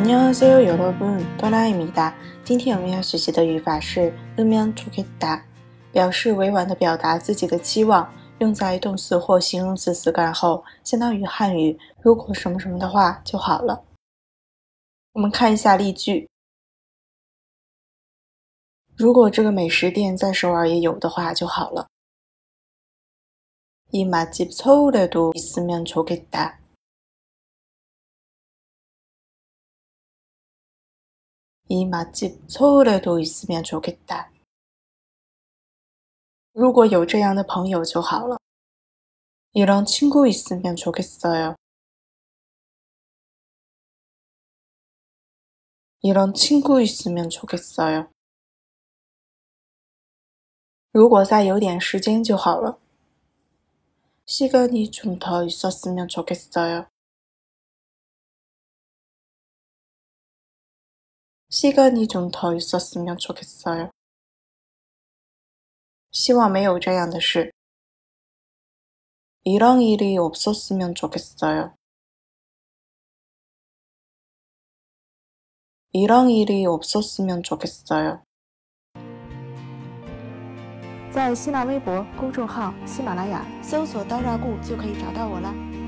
안녕하세요여러분多拉米达。今天我们要学习的语法是으면좋겠다，表示委婉的表达自己的期望，用在动词或形容词词干后，相当于汉语“如果什么什么的话就好了”。我们看一下例句：如果这个美食店在首尔也有的话就好了。이맛집서울에도있으면좋겠다 이 맛집 서울에도 있으면 좋겠다. 如果有这样的朋友就好了. 이런 친구 있으면 좋겠어요. 이런 친구 있으면 좋겠어요. 如果再有点时间就好了. 시간이 좀 더 있었으면 좋겠어요. 시간이 좀 더 있었으면 좋겠어요. 希望没有这样的事. 이런 일이 없었으면 좋겠어요. 이런 일이 없었으면 좋겠어요. 在新浪微博公众号“喜马拉雅”搜索“刀扎固”就可以找到我了。